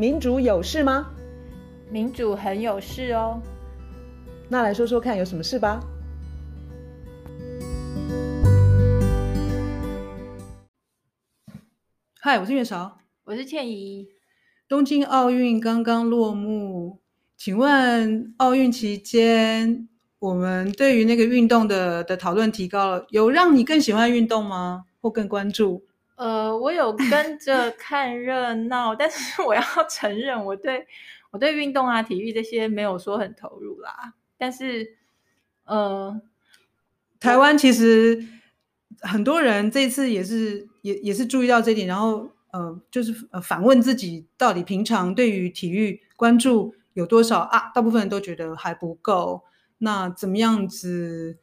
民主有事吗？民主很有事哦。那来说说看，有什么事吧？嗨，我是月韶，我是倩怡。东京奥运刚刚落幕，请问奥运期间，我们对于那个运动的的讨论提高了，有让你更喜欢运动吗？或更关注？呃，我有跟着看热闹，但是我要 承认，我对我对运动啊、体育这些没有说很投入啦。但是，呃，台湾其实很多人这次也是也也是注意到这点，然后呃，就是呃反问自己，到底平常对于体育关注有多少啊？大部分人都觉得还不够。那怎么样子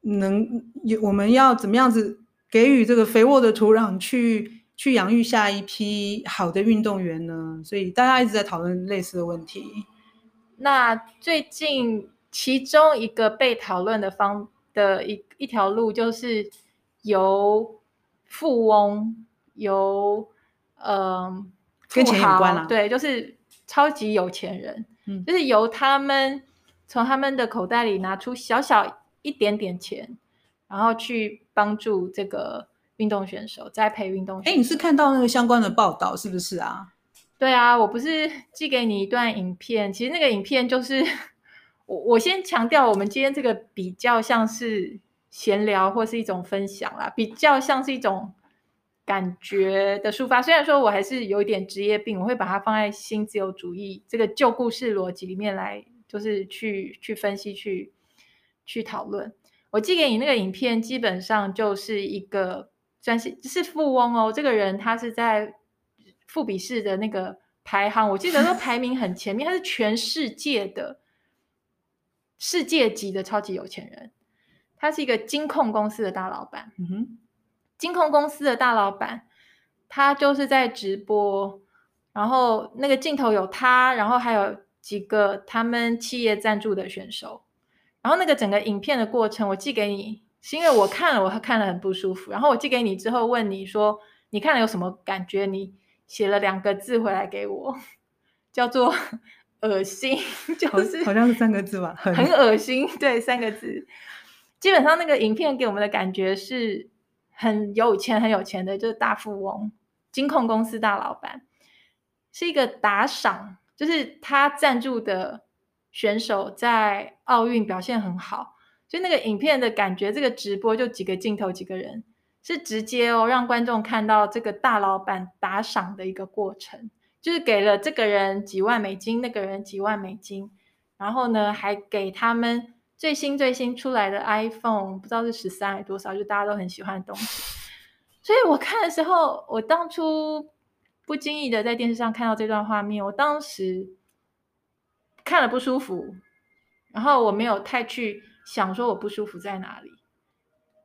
能有？我们要怎么样子给予这个肥沃的土壤去去养育下一批好的运动员呢？所以大家一直在讨论类似的问题。那最近其中一个被讨论的方的一一条路，就是由富翁由呃跟钱有关啊，对，就是超级有钱人，嗯，就是由他们。从他们的口袋里拿出小小一点点钱，然后去帮助这个运动选手栽培运动选手。哎，你是看到那个相关的报道是不是啊？对啊，我不是寄给你一段影片。其实那个影片就是我我先强调，我们今天这个比较像是闲聊或是一种分享啦，比较像是一种感觉的抒发。虽然说我还是有一点职业病，我会把它放在新自由主义这个旧故事逻辑里面来。就是去去分析、去去讨论。我寄给你那个影片，基本上就是一个算是是富翁哦。这个人他是在富比士的那个排行，我记得都 排名很前面。他是全世界的世界级的超级有钱人，他是一个金控公司的大老板。嗯哼，金控公司的大老板，他就是在直播，然后那个镜头有他，然后还有。几个他们企业赞助的选手，然后那个整个影片的过程，我寄给你，是因为我看了，我看了很不舒服。然后我寄给你之后，问你说，你看了有什么感觉？你写了两个字回来给我，叫做“恶心”，就是好像是三个字吧，很恶心。对，三个字。基本上那个影片给我们的感觉是很有钱、很有钱的，就是大富翁、金控公司大老板，是一个打赏。就是他赞助的选手在奥运表现很好，就那个影片的感觉，这个直播就几个镜头几个人，是直接哦让观众看到这个大老板打赏的一个过程，就是给了这个人几万美金，那个人几万美金，然后呢还给他们最新最新出来的 iPhone，不知道是十三还是多少，就大家都很喜欢的东西。所以我看的时候，我当初。不经意的在电视上看到这段画面，我当时看了不舒服，然后我没有太去想说我不舒服在哪里，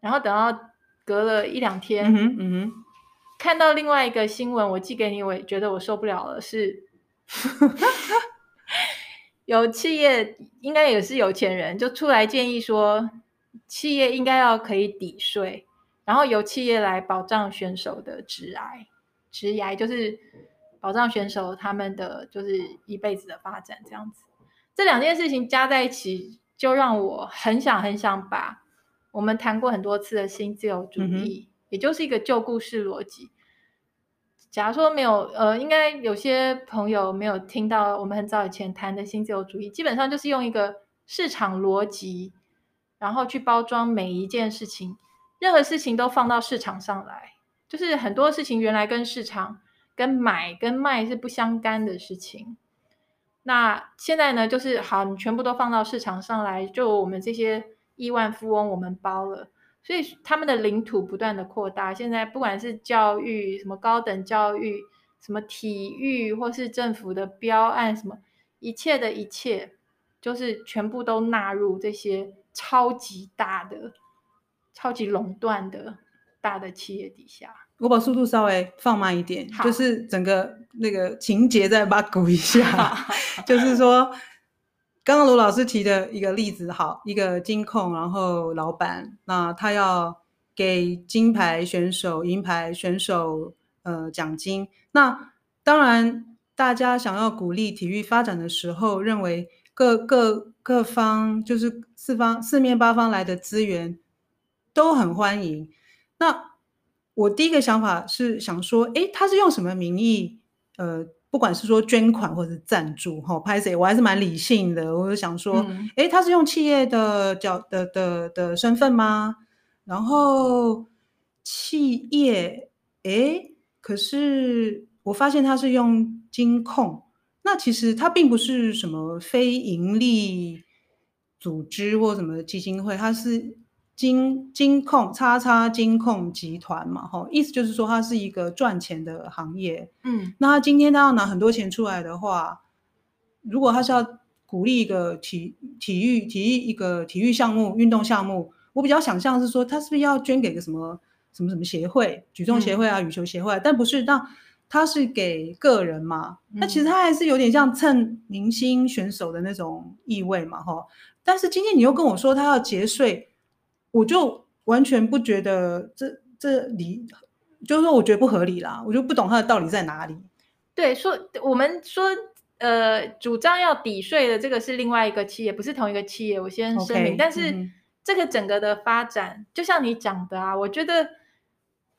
然后等到隔了一两天，嗯哼，嗯哼，看到另外一个新闻，我寄给你，我也觉得我受不了了，是 有企业应该也是有钱人，就出来建议说，企业应该要可以抵税，然后由企业来保障选手的职癌。职涯就是保障选手他们的就是一辈子的发展，这样子，这两件事情加在一起，就让我很想很想把我们谈过很多次的新自由主义，嗯、也就是一个旧故事逻辑。假如说没有，呃，应该有些朋友没有听到我们很早以前谈的新自由主义，基本上就是用一个市场逻辑，然后去包装每一件事情，任何事情都放到市场上来。就是很多事情原来跟市场、跟买、跟卖是不相干的事情，那现在呢，就是好，你全部都放到市场上来，就我们这些亿万富翁，我们包了，所以他们的领土不断的扩大。现在不管是教育、什么高等教育、什么体育，或是政府的标案，什么一切的一切，就是全部都纳入这些超级大的、超级垄断的。大的企业底下，我把速度稍微放慢一点，就是整个那个情节再把它鼓一下。就是说，刚刚卢老师提的一个例子，好，一个金控，然后老板，那他要给金牌选手、银牌选手呃奖金。那当然，大家想要鼓励体育发展的时候，认为各各各方就是四方四面八方来的资源都很欢迎。那我第一个想法是想说，诶，他是用什么名义？呃，不管是说捐款或者是赞助，哈，拍谢我还是蛮理性的。我就想说，诶、嗯，他是用企业的角的的的，身份吗？然后企业，诶，可是我发现他是用金控，那其实他并不是什么非盈利组织或什么基金会，他是。金金控叉叉金控集团嘛，哈，意思就是说它是一个赚钱的行业。嗯，那他今天他要拿很多钱出来的话，如果他是要鼓励一个体体育体育一个体育项目运动项目，我比较想象是说他是不是要捐给个什么什么什么协会，举重协会啊，羽球协会，但不是，那他是给个人嘛，那其实他还是有点像蹭明星选手的那种意味嘛，哈。但是今天你又跟我说他要节税。我就完全不觉得这这理，就是说我觉得不合理啦，我就不懂它的道理在哪里。对，说我们说呃，主张要抵税的这个是另外一个企业，不是同一个企业。我先声明，okay, 但是这个整个的发展，嗯、就像你讲的啊，我觉得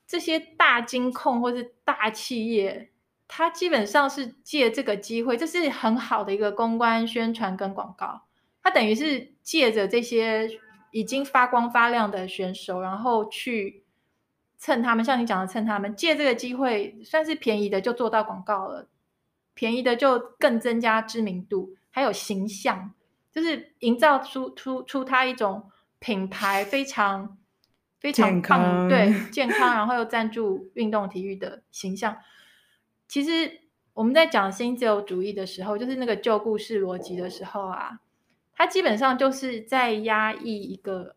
这些大金控或是大企业，它基本上是借这个机会，这是很好的一个公关宣传跟广告，它等于是借着这些。已经发光发亮的选手，然后去蹭他们，像你讲的蹭他们，借这个机会，算是便宜的就做到广告了，便宜的就更增加知名度，还有形象，就是营造出出出他一种品牌非常非常棒，健对健康，然后又赞助运动体育的形象。其实我们在讲新自由主义的时候，就是那个旧故事逻辑的时候啊。它基本上就是在压抑一个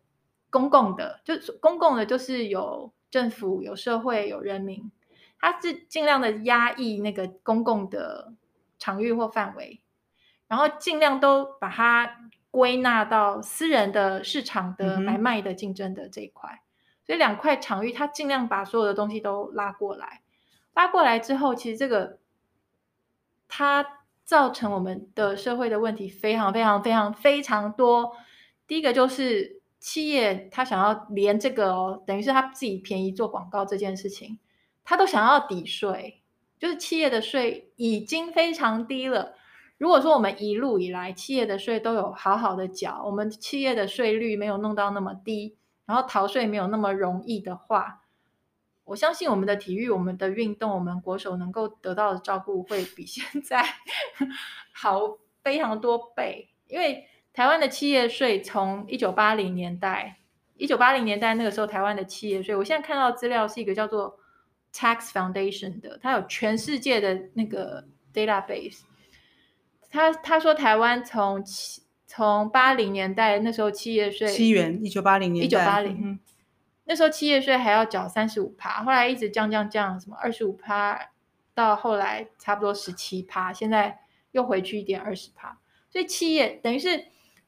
公共的，就是公共的，就是有政府、有社会、有人民，它是尽量的压抑那个公共的场域或范围，然后尽量都把它归纳到私人的市场的买卖的竞争的这一块，嗯、所以两块场域，它尽量把所有的东西都拉过来，拉过来之后，其实这个它。造成我们的社会的问题非常非常非常非常多。第一个就是企业，他想要连这个，等于是他自己便宜做广告这件事情，他都想要抵税。就是企业的税已经非常低了。如果说我们一路以来企业的税都有好好的缴，我们企业的税率没有弄到那么低，然后逃税没有那么容易的话。我相信我们的体育、我们的运动、我们国手能够得到的照顾会比现在 好非常多倍。因为台湾的企业税从一九八零年代，一九八零年代那个时候台湾的企业税，我现在看到资料是一个叫做 Tax Foundation 的，它有全世界的那个 database。他他说台湾从从八零年代那时候企业税七元，一九八零年，一九八零。那时候企业税还要缴三十五趴，后来一直降降降，什么二十五趴，到后来差不多十七趴，现在又回去一点二十趴。所以企业等于是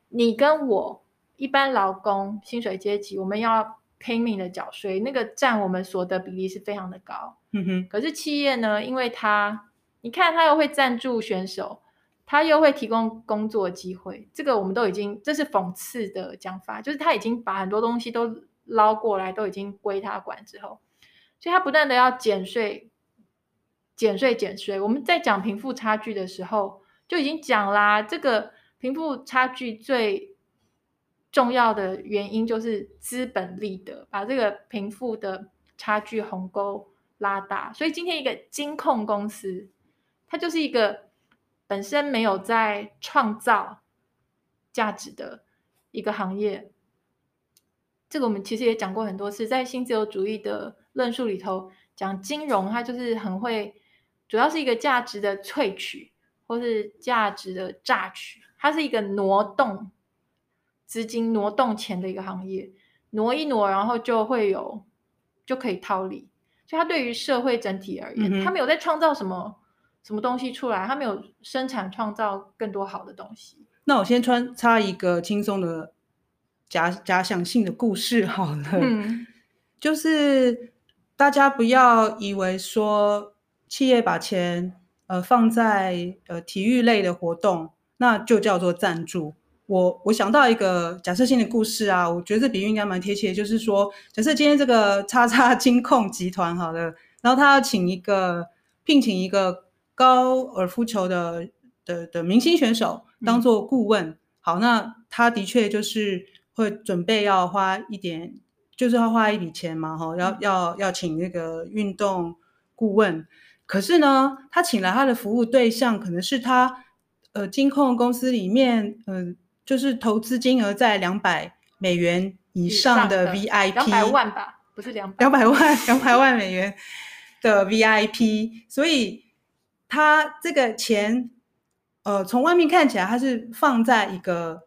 你跟我一般劳工薪水阶级，我们要拼命的缴税，那个占我们所得比例是非常的高。嗯哼。可是企业呢，因为它你看它又会赞助选手，它又会提供工作机会，这个我们都已经这是讽刺的讲法，就是他已经把很多东西都。捞过来都已经归他管之后，所以他不断的要减税、减税、减税。我们在讲贫富差距的时候就已经讲啦，这个贫富差距最重要的原因就是资本利得，把这个贫富的差距鸿沟拉大。所以今天一个金控公司，它就是一个本身没有在创造价值的一个行业。这个我们其实也讲过很多次，在新自由主义的论述里头，讲金融它就是很会，主要是一个价值的萃取，或是价值的榨取，它是一个挪动资金、挪动钱的一个行业，挪一挪，然后就会有就可以套利。所以它对于社会整体而言，它没有在创造什么什么东西出来，它没有生产创造更多好的东西。那我先穿插一个轻松的。假假想性的故事好了，嗯，就是大家不要以为说企业把钱呃放在呃体育类的活动，那就叫做赞助。我我想到一个假设性的故事啊，我觉得这比喻应该蛮贴切，就是说，假设今天这个叉叉金控集团好了，然后他要请一个聘请一个高尔夫球的的的明星选手当做顾问，嗯、好，那他的确就是会准备要花一点，就是要花一笔钱嘛，哈，要要要请那个运动顾问，可是呢，他请来他的服务对象可能是他呃金控公司里面嗯。呃就是投资金额在两百美元以上的 VIP，两百万吧，不是两百两百万两百万美元的 VIP，所以他这个钱，呃，从外面看起来他是放在一个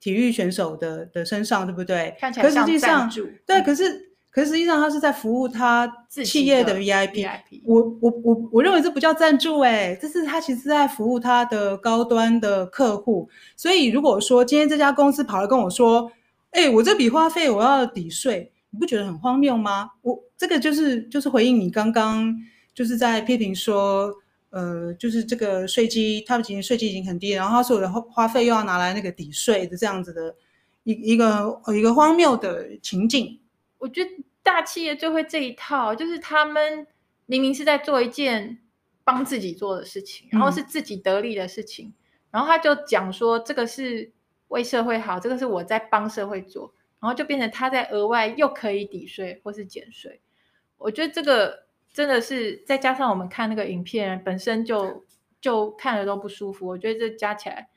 体育选手的的身上，对不对？看起来像赞助，对，可是。可是实际上，他是在服务他企业的 VIP。我我我我认为这不叫赞助，哎，这是他其实在服务他的高端的客户。所以如果说今天这家公司跑来跟我说，哎，我这笔花费我要抵税，你不觉得很荒谬吗？我这个就是就是回应你刚刚就是在批评说，呃，就是这个税基，他们其实税基已经很低，然后他所有的花花费又要拿来那个抵税的这样子的一一个一个荒谬的情境。我觉得大企业就会这一套，就是他们明明是在做一件帮自己做的事情，然后是自己得利的事情，嗯、然后他就讲说这个是为社会好，这个是我在帮社会做，然后就变成他在额外又可以抵税或是减税。我觉得这个真的是再加上我们看那个影片本身就就看了都不舒服，我觉得这加起来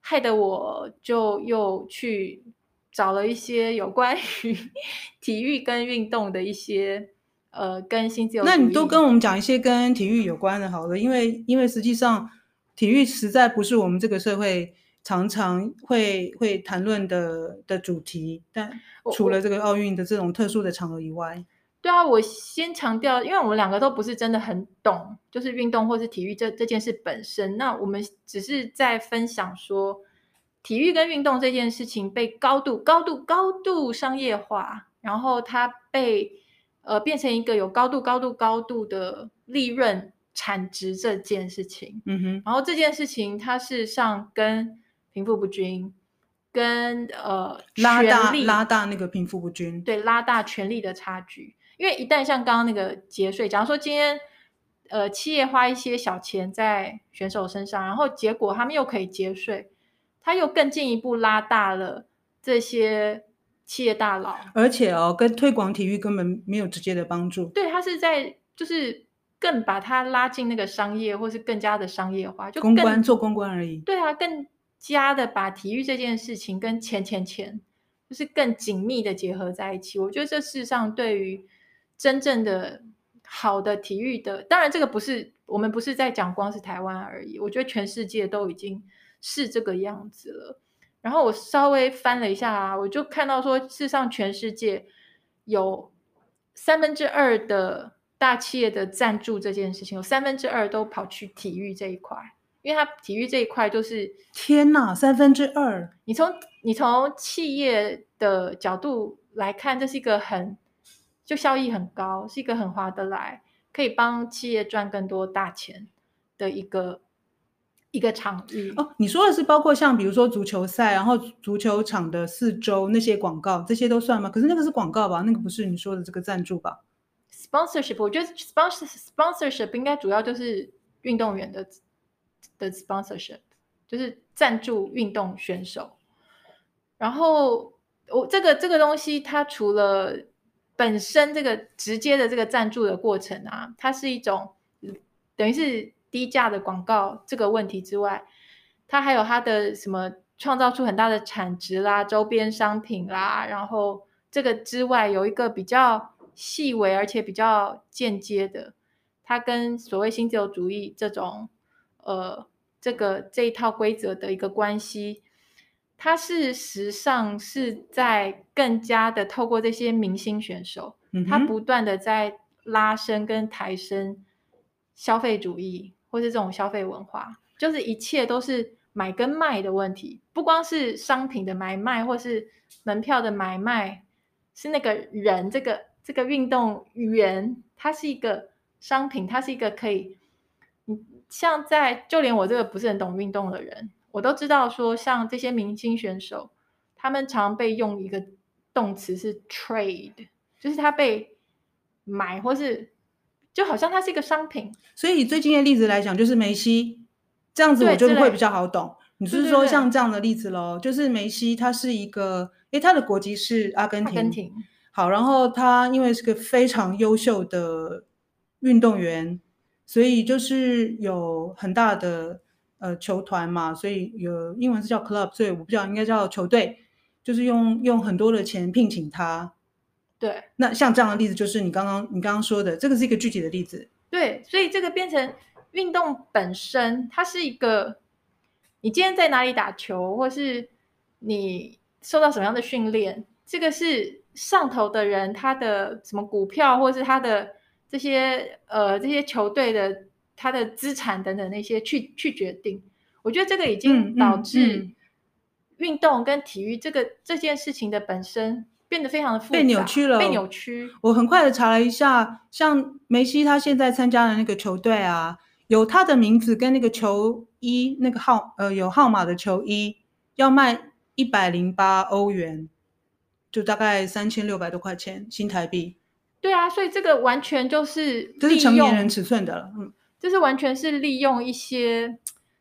害得我就又去。找了一些有关于 体育跟运动的一些呃，跟新自由。那你都跟我们讲一些跟体育有关的，好了，因为因为实际上体育实在不是我们这个社会常常会会谈论的的主题。但除了这个奥运的这种特殊的场合以外，对啊，我先强调，因为我们两个都不是真的很懂，就是运动或是体育这这件事本身。那我们只是在分享说。体育跟运动这件事情被高度、高度、高度商业化，然后它被呃变成一个有高度、高度、高度的利润产值这件事情。嗯哼，然后这件事情它事实上跟贫富不均、跟呃拉大拉大那个贫富不均，对，拉大权力的差距。因为一旦像刚刚那个节税，假如说今天呃企业花一些小钱在选手身上，然后结果他们又可以节税。他又更进一步拉大了这些企业大佬，而且哦，跟推广体育根本没有直接的帮助。对，他是在就是更把它拉进那个商业，或是更加的商业化，就公关做公关而已。对啊，更加的把体育这件事情跟钱钱钱，就是更紧密的结合在一起。我觉得这事实上对于真正的好的体育的，当然这个不是我们不是在讲光是台湾而已，我觉得全世界都已经。是这个样子了，然后我稍微翻了一下啊，我就看到说，事实上全世界有三分之二的大企业的赞助这件事情，有三分之二都跑去体育这一块，因为它体育这一块就是天哪，三分之二！你从你从企业的角度来看，这是一个很就效益很高，是一个很划得来，可以帮企业赚更多大钱的一个。一个场域哦，你说的是包括像比如说足球赛，然后足球场的四周那些广告，这些都算吗？可是那个是广告吧，那个不是你说的这个赞助吧？Sponsorship，我觉得 sponsor sponsorship 应该主要就是运动员的的 sponsorship，就是赞助运动选手。然后我这个这个东西，它除了本身这个直接的这个赞助的过程啊，它是一种等于是。低价的广告这个问题之外，它还有它的什么创造出很大的产值啦、周边商品啦，然后这个之外有一个比较细微而且比较间接的，它跟所谓新自由主义这种呃这个这一套规则的一个关系，它事实上是在更加的透过这些明星选手，嗯、他不断的在拉伸跟抬升消费主义。或是这种消费文化，就是一切都是买跟卖的问题，不光是商品的买卖，或是门票的买卖，是那个人，这个这个运动员，他是一个商品，他是一个可以，像在就连我这个不是很懂运动的人，我都知道说，像这些明星选手，他们常被用一个动词是 trade，就是他被买或是就好像它是一个商品。所以以最近的例子来讲，就是梅西这样子，我就会比较好懂。你是说像这样的例子喽？就是梅西他是一个，诶，他的国籍是阿根廷。阿根廷。好，然后他因为是个非常优秀的运动员。所以就是有很大的呃球团嘛，所以有英文是叫 club，所以我不知道应该叫球队，就是用用很多的钱聘请他。对，那像这样的例子就是你刚刚你刚刚说的，这个是一个具体的例子。对，所以这个变成运动本身，它是一个你今天在哪里打球，或是你受到什么样的训练，这个是上头的人他的什么股票，或是他的。这些呃，这些球队的他的资产等等那些去去决定，我觉得这个已经导致运动跟体育这个、嗯嗯、这件事情的本身变得非常的复杂，被扭曲了，被扭曲。我很快的查了一下，像梅西他现在参加的那个球队啊，有他的名字跟那个球衣那个号呃有号码的球衣，要卖一百零八欧元，就大概三千六百多块钱新台币。对啊，所以这个完全就是，这是成年人尺寸的了，嗯，这是完全是利用一些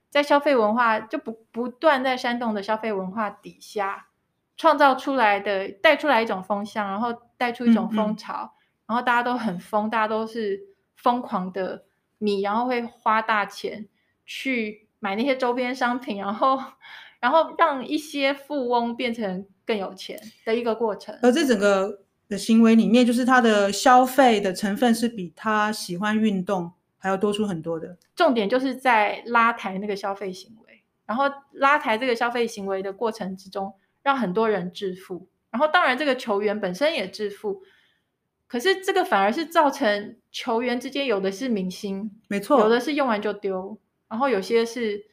在消费文化就不不断在煽动的消费文化底下创造出来的，带出来一种风向，然后带出一种风潮，嗯嗯，然后大家都很疯，大家都是疯狂的迷，然后会花大钱去买那些周边商品，然后然后让一些富翁变成更有钱的一个过程，而这整个。的行为里面，就是他的消费的成分是比他喜欢运动还要多出很多的。重点就是在拉抬那个消费行为，然后拉抬这个消费行为的过程之中，让很多人致富。然后当然这个球员本身也致富，可是这个反而是造成球员之间有的是明星，没错，有的是用完就丢，然后有些是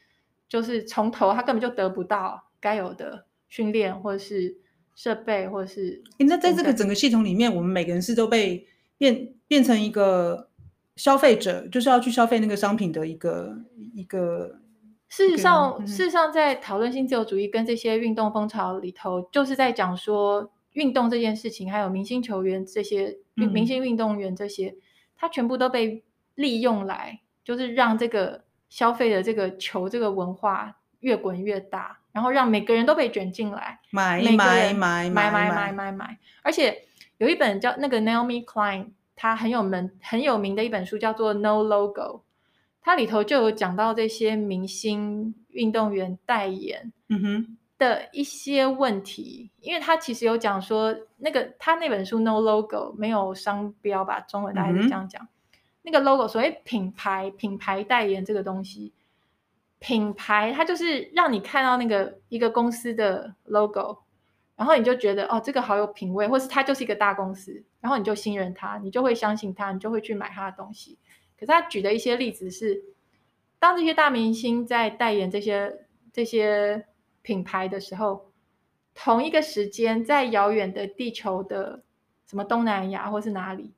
就是从头他根本就得不到该有的训练或者是。设备或者是，那在这个整个系统里面，我们每个人是都被变变成一个消费者，就是要去消费那个商品的一个一个。事实上，嗯、事实上，在讨论新自由主义跟这些运动风潮里头，就是在讲说运动这件事情，还有明星球员这些、嗯、明星运动员这些，他全部都被利用来，就是让这个消费的这个球这个文化越滚越大。然后让每个人都被卷进来，买买买买买买买买买，而且有一本叫那个 Naomi Klein，他很有名很有名的一本书叫做 No Logo，它里头就有讲到这些明星运动员代言嗯哼。的一些问题，嗯、因为他其实有讲说那个他那本书 No Logo 没有商标吧，中文大概是这样讲，嗯、那个 logo 所谓品牌品牌代言这个东西。品牌它就是让你看到那个一个公司的 logo，然后你就觉得哦，这个好有品味，或是他就是一个大公司，然后你就信任他，你就会相信他，你就会去买他的东西。可是他举的一些例子是，当这些大明星在代言这些这些品牌的时候，同一个时间在遥远的地球的什么东南亚或是哪里，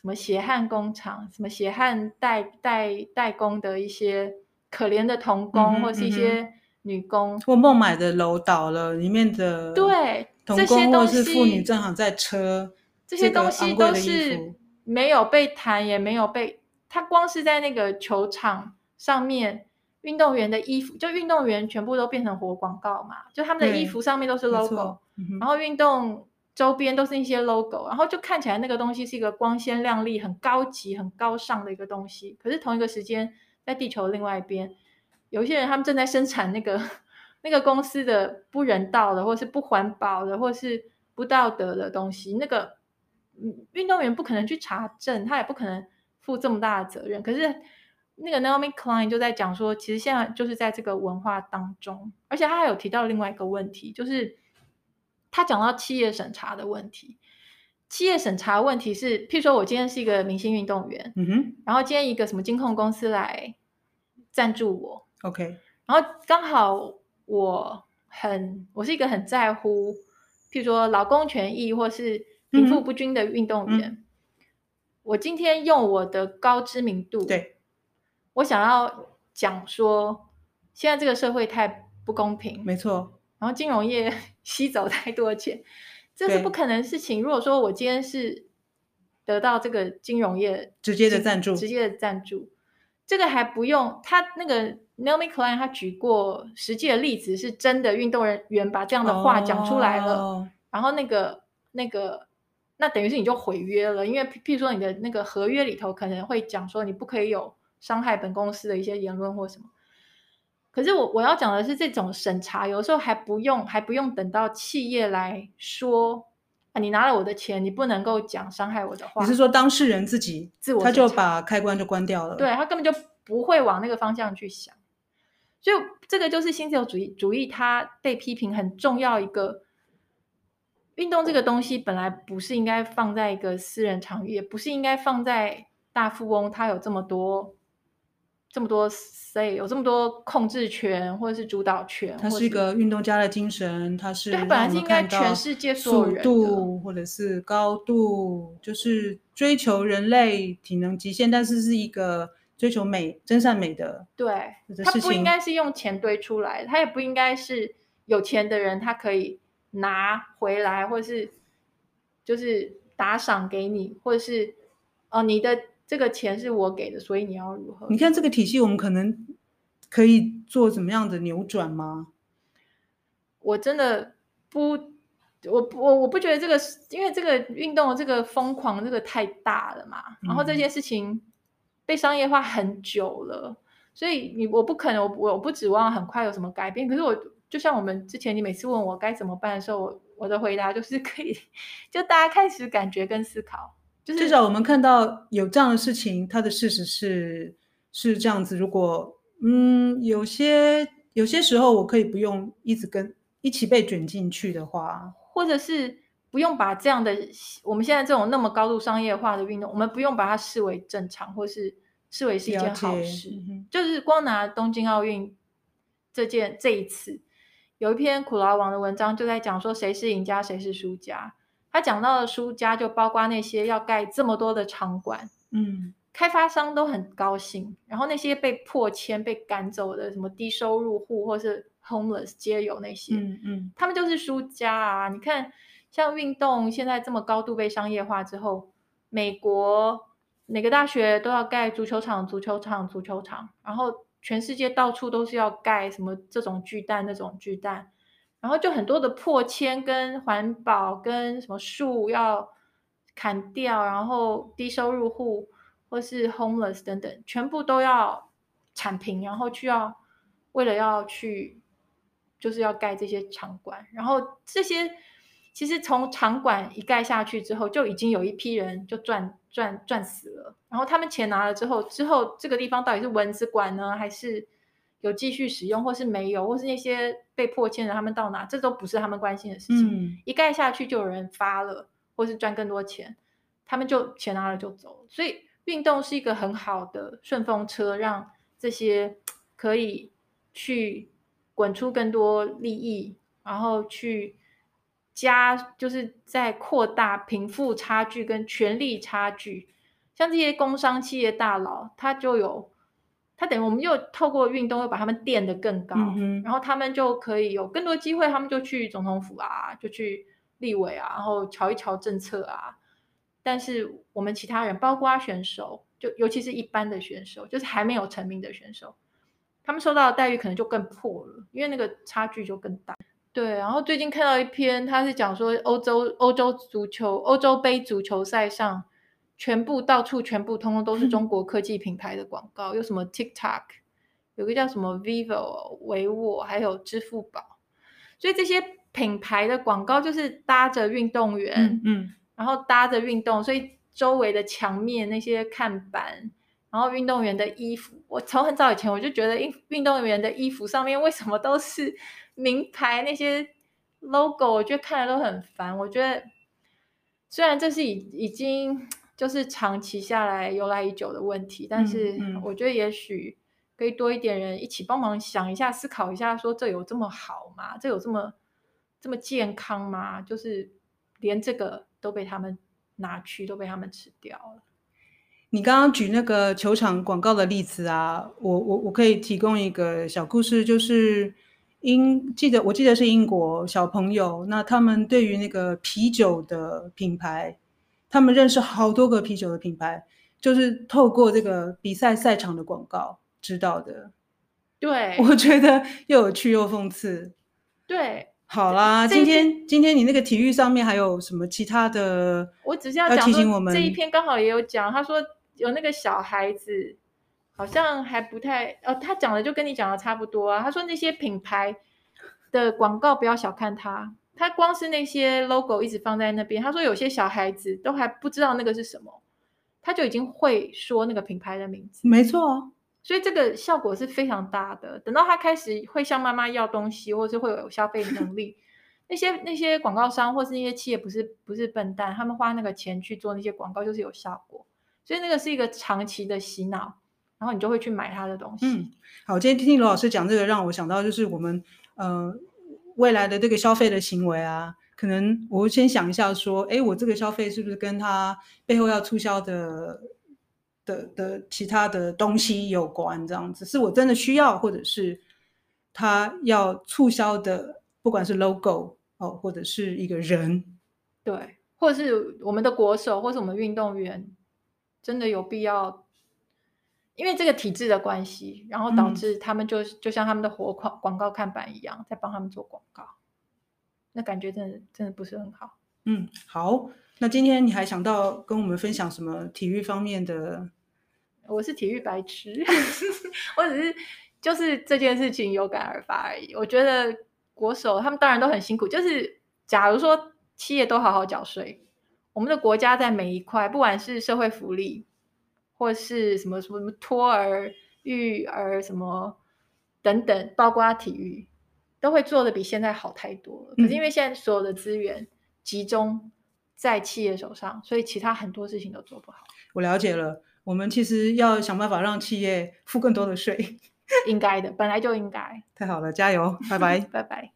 什么血汗工厂，什么血汗代代代工的一些。可怜的童工，或是一些女工，或孟买的楼倒了，里面的对童工或是妇女正好在车，这些东西都是没有被弹，也没有被。他光是在那个球场上面，运动员的衣服，就运动员全部都变成活广告嘛，就他们的衣服上面都是 logo，然后运动周边都是一些 logo，然后就看起来那个东西是一个光鲜亮丽、很高级、很高尚的一个东西。可是同一个时间。在地球另外一边，有一些人他们正在生产那个那个公司的不人道的，或是不环保的，或是不道德的东西。那个运动员不可能去查证，他也不可能负这么大的责任。可是那个 Naomi Klein 就在讲说，其实现在就是在这个文化当中，而且他还有提到另外一个问题，就是他讲到企业审查的问题。企业审查问题是，譬如说我今天是一个明星运动员，嗯哼，然后今天一个什么金控公司来赞助我，OK，然后刚好我很我是一个很在乎，譬如说劳工权益或是贫富不均的运动员，嗯、我今天用我的高知名度，对，我想要讲说，现在这个社会太不公平，没错。然后金融业 吸走太多钱，这是不可能的事情。如果说我今天是得到这个金融业直接的赞助，直接的赞助，这个还不用他那个 Naomi Klein 他举过实际的例子，是真的运动人员把这样的话讲出来了，哦、然后那个那个那等于是你就毁约了，因为譬如说你的那个合约里头可能会讲说你不可以有伤害本公司的一些言论或什么。可是我我要讲的是，这种审查有时候还不用还不用等到企业来说啊，你拿了我的钱，你不能够讲伤害我的话。你是说当事人自己自我他就把开关就关掉了？对，他根本就不会往那个方向去想。所以这个就是新自由主义主义，它被批评很重要一个运动这个东西本来不是应该放在一个私人场域，也不是应该放在大富翁他有这么多。这么多 say 有这么多控制权或者是主导权，它是一个运动家的精神，它是它本来是应该全世界所有人速度或者是高度，就是追求人类体能极限，但是是一个追求美、真善美的。对，它不应该是用钱堆出来，它也不应该是有钱的人他可以拿回来，或者是就是打赏给你，或者是哦你的。这个钱是我给的，所以你要如何？你看这个体系，我们可能可以做怎么样的扭转吗？我真的不，我我我不觉得这个，因为这个运动这个疯狂，这个太大了嘛。然后这件事情被商业化很久了，嗯、所以你我不可能，我我不指望很快有什么改变。可是我就像我们之前，你每次问我该怎么办的时候，我我的回答就是可以，就大家开始感觉跟思考。就是、至少我们看到有这样的事情，它的事实是是这样子。如果嗯，有些有些时候我可以不用一直跟一起被卷进去的话，或者是不用把这样的我们现在这种那么高度商业化的运动，我们不用把它视为正常，或是视为是一件好事。嗯、就是光拿东京奥运这件这一次，有一篇苦劳王的文章就在讲说，谁是赢家，谁是输家。他讲到的输家就包括那些要盖这么多的场馆，嗯，开发商都很高兴，然后那些被破迁、被赶走的什么低收入户或是 homeless 皆有那些，嗯嗯，他们就是输家啊！你看，像运动现在这么高度被商业化之后，美国每个大学都要盖足球场、足球场、足球场，然后全世界到处都是要盖什么这种巨蛋、那种巨蛋。然后就很多的破迁跟环保跟什么树要砍掉，然后低收入户或是 homeless 等等，全部都要铲平，然后去要为了要去就是要盖这些场馆，然后这些其实从场馆一盖下去之后，就已经有一批人就赚赚赚死了，然后他们钱拿了之后，之后这个地方到底是蚊子馆呢，还是？有继续使用，或是没有，或是那些被迫迁的，他们到哪，这都不是他们关心的事情。嗯、一盖下去就有人发了，或是赚更多钱，他们就钱拿了就走。所以运动是一个很好的顺风车，让这些可以去滚出更多利益，然后去加，就是在扩大贫富差距跟权力差距。像这些工商企业大佬，他就有。他等于我们又透过运动又把他们垫得更高，嗯，然后他们就可以有更多机会，他们就去总统府啊，就去立委啊，然后瞧一瞧政策啊。但是我们其他人，包括选手，就尤其是一般的选手，就是还没有成名的选手，他们受到的待遇可能就更破了，因为那个差距就更大。对，然后最近看到一篇，他是讲说欧洲欧洲足球欧洲杯足球赛上。全部到处全部通通都是中国科技品牌的广告，嗯、有什么 TikTok，有个叫什么 Vivo、维沃，还有支付宝，所以这些品牌的广告就是搭着运动员，嗯，嗯，然后搭着运动，所以周围的墙面那些看板，然后运动员的衣服，我从很早以前我就觉得，运运动员的衣服上面为什么都是名牌那些 logo，我觉得看着都很烦。我觉得虽然这是已已经。就是长期下来由来已久的问题，但是我觉得也许可以多一点人一起帮忙想一下、思考一下，说这有这么好吗？这有这么这么健康吗？就是连这个都被他们拿去，都被他们吃掉了。你刚刚举那个球场广告的例子啊，我我我可以提供一个小故事，就是英记得我记得是英国小朋友，那他们对于那个啤酒的品牌，他们认识好多个啤酒的品牌，就是透过这个比赛赛场的广告知道的。对，我觉得又有趣又讽刺。对。好啦，今天今天你那个体育上面还有什么其他的？我只是要提醒我们，这一篇刚好也有讲，他说有那个小孩子好像还不太哦，他讲的就跟你讲的差不多啊。他说那些品牌的广告不要小看它，他光是那些 logo 一直放在那边。他说有些小孩子都还不知道那个是什么，他就已经会说那个品牌的名字。没错。所以这个效果是非常大的。等到他开始会向妈妈要东西，或是会有消费能力，那些那些广告商或是那些企业不是不是笨蛋，他们花那个钱去做那些广告就是有效果。所以那个是一个长期的洗脑，然后你就会去买他的东西。嗯，好，今天听听罗老师讲这个，让我想到就是我们呃未来的这个消费的行为啊，可能我会先想一下说，哎，我这个消费是不是跟他背后要促销的。的的其他的东西有关，这样子是我真的需要，或者是他要促销的，不管是 logo 哦，或者是一个人，对，或者是我们的国手，或是我们运动员，真的有必要，因为这个体制的关系，然后导致他们就、嗯、就像他们的活广广告看板一样，在帮他们做广告，那感觉真的真的不是很好。嗯，好。那今天你还想到跟我们分享什么体育方面的？我是体育白痴，我只是就是这件事情有感而发而已。我觉得国手他们当然都很辛苦，就是假如说企业都好好缴税，我们的国家在每一块，不管是社会福利，或是什么什么什么托儿、育儿什么等等，包括体育，都会做的比现在好太多了。可是因为现在所有的资源集中。在企业手上，所以其他很多事情都做不好。我了解了，我们其实要想办法让企业付更多的税，应该的，本来就应该。太好了，加油，拜拜，拜拜。